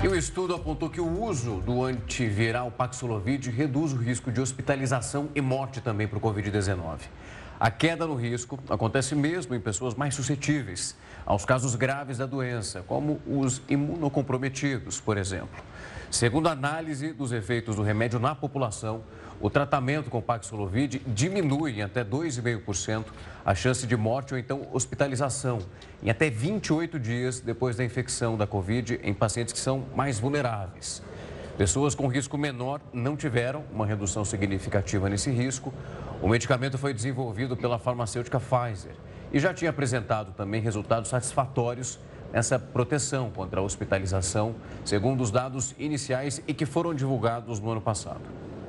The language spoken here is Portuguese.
E o estudo apontou que o uso do antiviral Paxlovid reduz o risco de hospitalização e morte também para o Covid-19. A queda no risco acontece mesmo em pessoas mais suscetíveis aos casos graves da doença, como os imunocomprometidos, por exemplo. Segundo a análise dos efeitos do remédio na população, o tratamento com Paxlovid diminui em até 2,5% a chance de morte ou então hospitalização em até 28 dias depois da infecção da Covid em pacientes que são mais vulneráveis. Pessoas com risco menor não tiveram uma redução significativa nesse risco. O medicamento foi desenvolvido pela farmacêutica Pfizer e já tinha apresentado também resultados satisfatórios nessa proteção contra a hospitalização, segundo os dados iniciais e que foram divulgados no ano passado.